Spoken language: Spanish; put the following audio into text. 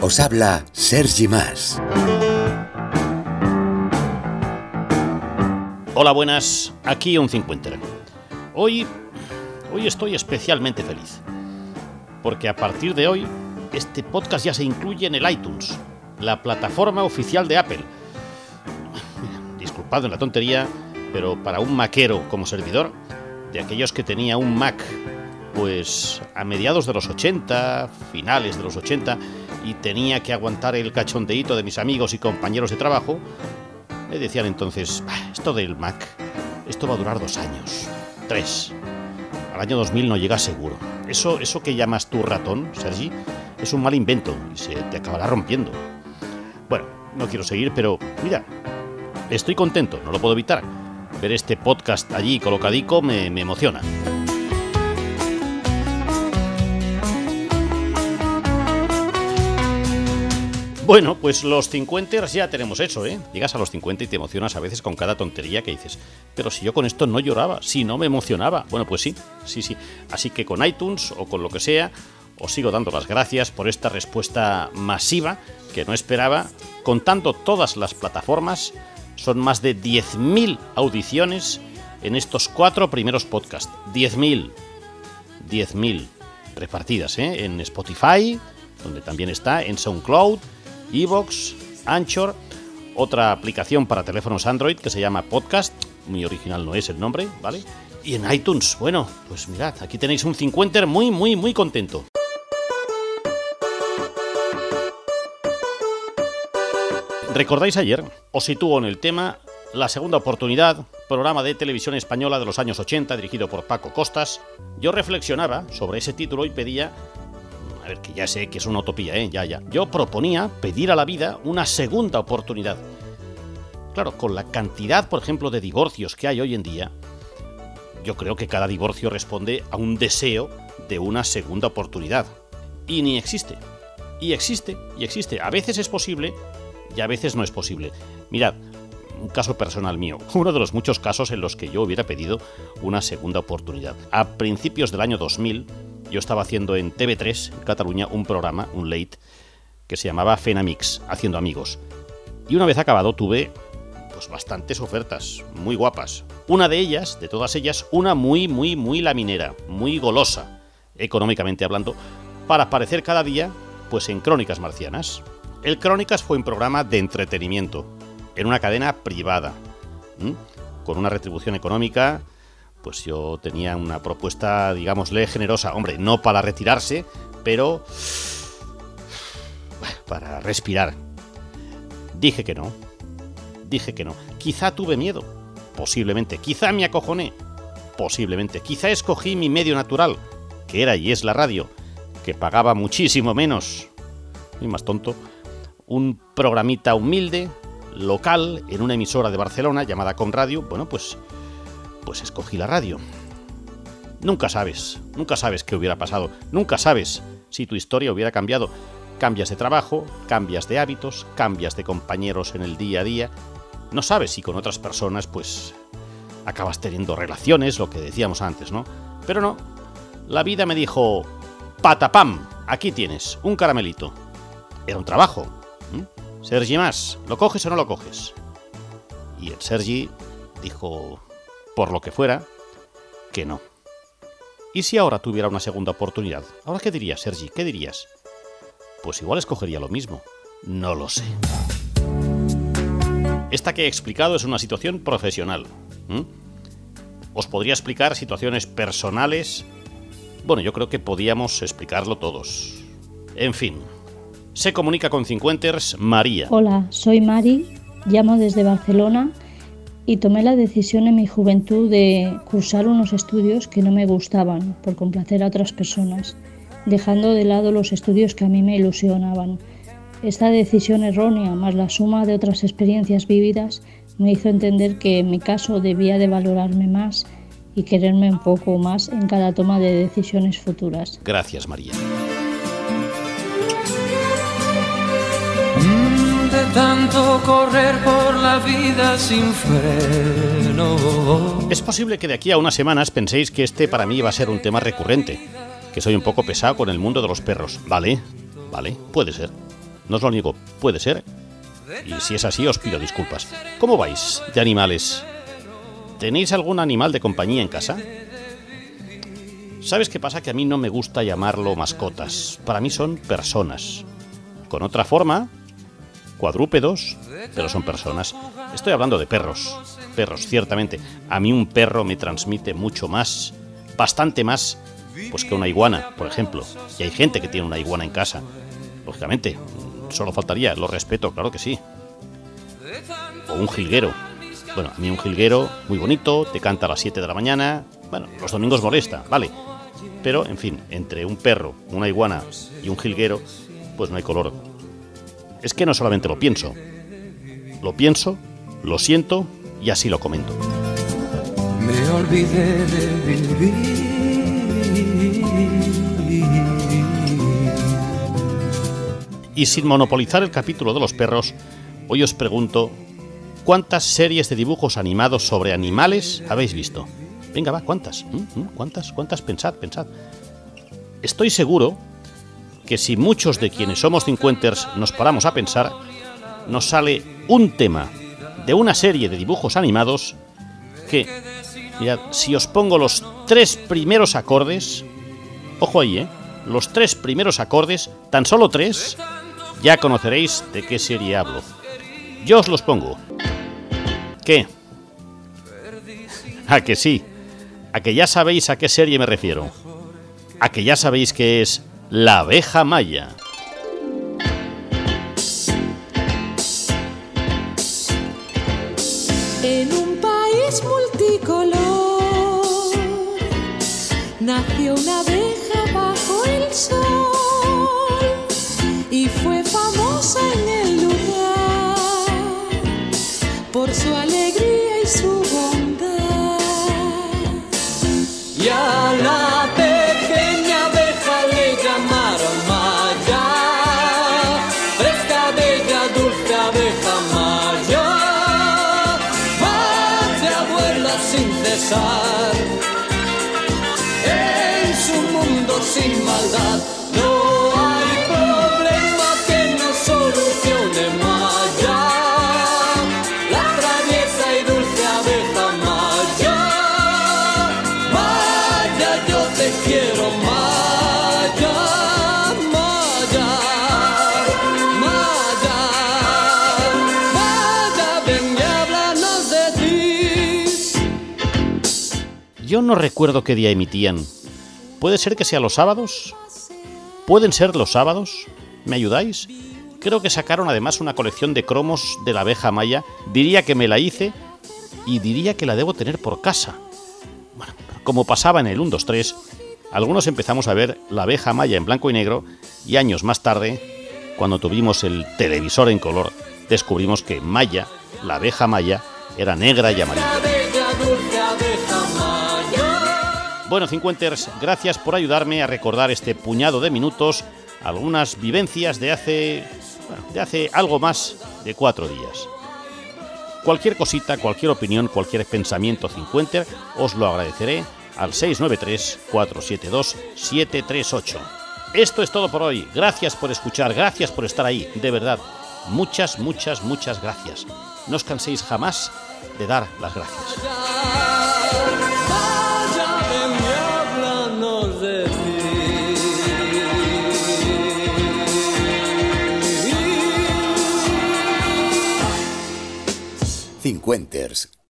Os habla Sergi Más. Hola, buenas. Aquí un Cincuenter. Hoy, hoy estoy especialmente feliz. Porque a partir de hoy, este podcast ya se incluye en el iTunes, la plataforma oficial de Apple. Disculpad en la tontería, pero para un maquero como servidor, de aquellos que tenía un Mac, pues a mediados de los 80, finales de los 80, y tenía que aguantar el cachondeíto de mis amigos y compañeros de trabajo, me decían entonces, esto del Mac, esto va a durar dos años, tres. Al año 2000 no llega seguro. Eso, eso que llamas tu ratón, Sergi, es un mal invento y se te acabará rompiendo. Bueno, no quiero seguir, pero mira, estoy contento, no lo puedo evitar. Ver este podcast allí colocadico me, me emociona. Bueno, pues los 50 ya tenemos eso, ¿eh? Llegas a los 50 y te emocionas a veces con cada tontería que dices. Pero si yo con esto no lloraba, si no me emocionaba. Bueno, pues sí, sí, sí. Así que con iTunes o con lo que sea, os sigo dando las gracias por esta respuesta masiva que no esperaba. Contando todas las plataformas, son más de 10.000 audiciones en estos cuatro primeros podcasts. 10.000. 10.000 repartidas, ¿eh? En Spotify, donde también está, en SoundCloud Evox, Anchor, otra aplicación para teléfonos Android que se llama Podcast, muy original no es el nombre, ¿vale? Y en iTunes, bueno, pues mirad, aquí tenéis un 50 muy, muy, muy contento. ¿Recordáis ayer? Os sitúo en el tema La Segunda Oportunidad, programa de televisión española de los años 80 dirigido por Paco Costas. Yo reflexionaba sobre ese título y pedía a ver, que ya sé que es una utopía, ¿eh? Ya, ya. Yo proponía pedir a la vida una segunda oportunidad. Claro, con la cantidad, por ejemplo, de divorcios que hay hoy en día, yo creo que cada divorcio responde a un deseo de una segunda oportunidad. Y ni existe. Y existe, y existe. A veces es posible y a veces no es posible. Mirad, un caso personal mío, uno de los muchos casos en los que yo hubiera pedido una segunda oportunidad. A principios del año 2000, yo estaba haciendo en TV3, en Cataluña, un programa, un late, que se llamaba Fenamix, haciendo amigos. Y una vez acabado tuve pues bastantes ofertas, muy guapas. Una de ellas, de todas ellas, una muy, muy, muy laminera, muy golosa, económicamente hablando, para aparecer cada día, pues en Crónicas Marcianas. El Crónicas fue un programa de entretenimiento, en una cadena privada, con una retribución económica pues yo tenía una propuesta, digámosle, generosa. Hombre, no para retirarse, pero para respirar. Dije que no. Dije que no. Quizá tuve miedo. Posiblemente. Quizá me acojoné. Posiblemente. Quizá escogí mi medio natural, que era y es la radio, que pagaba muchísimo menos. Y más tonto. Un programita humilde, local, en una emisora de Barcelona llamada Conradio. Bueno, pues pues escogí la radio. Nunca sabes, nunca sabes qué hubiera pasado, nunca sabes si tu historia hubiera cambiado. Cambias de trabajo, cambias de hábitos, cambias de compañeros en el día a día. No sabes si con otras personas, pues, acabas teniendo relaciones, lo que decíamos antes, ¿no? Pero no. La vida me dijo, patapam, aquí tienes, un caramelito. Era un trabajo. Sergi más, ¿lo coges o no lo coges? Y el Sergi dijo, por lo que fuera, que no. ¿Y si ahora tuviera una segunda oportunidad? ¿Ahora qué dirías, Sergi? ¿Qué dirías? Pues igual escogería lo mismo. No lo sé. Esta que he explicado es una situación profesional. Os podría explicar situaciones personales. Bueno, yo creo que podíamos explicarlo todos. En fin. Se comunica con Cincuenters María. Hola, soy Mari. Llamo desde Barcelona y tomé la decisión en mi juventud de cursar unos estudios que no me gustaban por complacer a otras personas, dejando de lado los estudios que a mí me ilusionaban. Esta decisión errónea, más la suma de otras experiencias vividas, me hizo entender que en mi caso debía de valorarme más y quererme un poco más en cada toma de decisiones futuras. Gracias, María. Tanto correr por la vida sin freno. Es posible que de aquí a unas semanas penséis que este para mí va a ser un tema recurrente, que soy un poco pesado con el mundo de los perros. Vale, vale, puede ser. No os lo niego, puede ser. Y si es así, os pido disculpas. ¿Cómo vais de animales? ¿Tenéis algún animal de compañía en casa? ¿Sabes qué pasa? Que a mí no me gusta llamarlo mascotas. Para mí son personas. Con otra forma, cuadrúpedos, pero son personas. Estoy hablando de perros. Perros, ciertamente. A mí un perro me transmite mucho más, bastante más, pues que una iguana, por ejemplo. Y hay gente que tiene una iguana en casa. Lógicamente, solo faltaría, lo respeto, claro que sí. O un jilguero. Bueno, a mí un jilguero muy bonito, te canta a las 7 de la mañana. Bueno, los domingos molesta, vale. Pero, en fin, entre un perro, una iguana y un jilguero, pues no hay color. Es que no solamente lo pienso. Lo pienso, lo siento y así lo comento. Me olvidé de vivir. Y sin monopolizar el capítulo de los perros, hoy os pregunto, ¿cuántas series de dibujos animados sobre animales habéis visto? Venga, va, ¿cuántas? ¿Mm? ¿Mm? ¿Cuántas? ¿Cuántas? Pensad, pensad. Estoy seguro que si muchos de quienes somos cincuenters nos paramos a pensar, nos sale un tema de una serie de dibujos animados que, mirad, si os pongo los tres primeros acordes, ojo ahí, ¿eh? Los tres primeros acordes, tan solo tres, ya conoceréis de qué serie hablo. Yo os los pongo. ¿Qué? A que sí, a que ya sabéis a qué serie me refiero. A que ya sabéis que es La abeja maya. En un país multicolor nació una abeja bajo el sol y fue famosa en el lugar por su alegría y su sin cesar. En su mundo sin maldad. No recuerdo qué día emitían. ¿Puede ser que sea los sábados? ¿Pueden ser los sábados? ¿Me ayudáis? Creo que sacaron además una colección de cromos de la abeja maya. Diría que me la hice y diría que la debo tener por casa. Bueno, como pasaba en el 1, 2, 3, algunos empezamos a ver la abeja maya en blanco y negro y años más tarde, cuando tuvimos el televisor en color, descubrimos que Maya, la abeja maya, era negra y amarilla. Bueno, cincuenters, gracias por ayudarme a recordar este puñado de minutos, algunas vivencias de hace, de hace algo más de cuatro días. Cualquier cosita, cualquier opinión, cualquier pensamiento cincuenter, os lo agradeceré al 693-472-738. Esto es todo por hoy. Gracias por escuchar, gracias por estar ahí, de verdad. Muchas, muchas, muchas gracias. No os canséis jamás de dar las gracias. Ti. Cincuenters.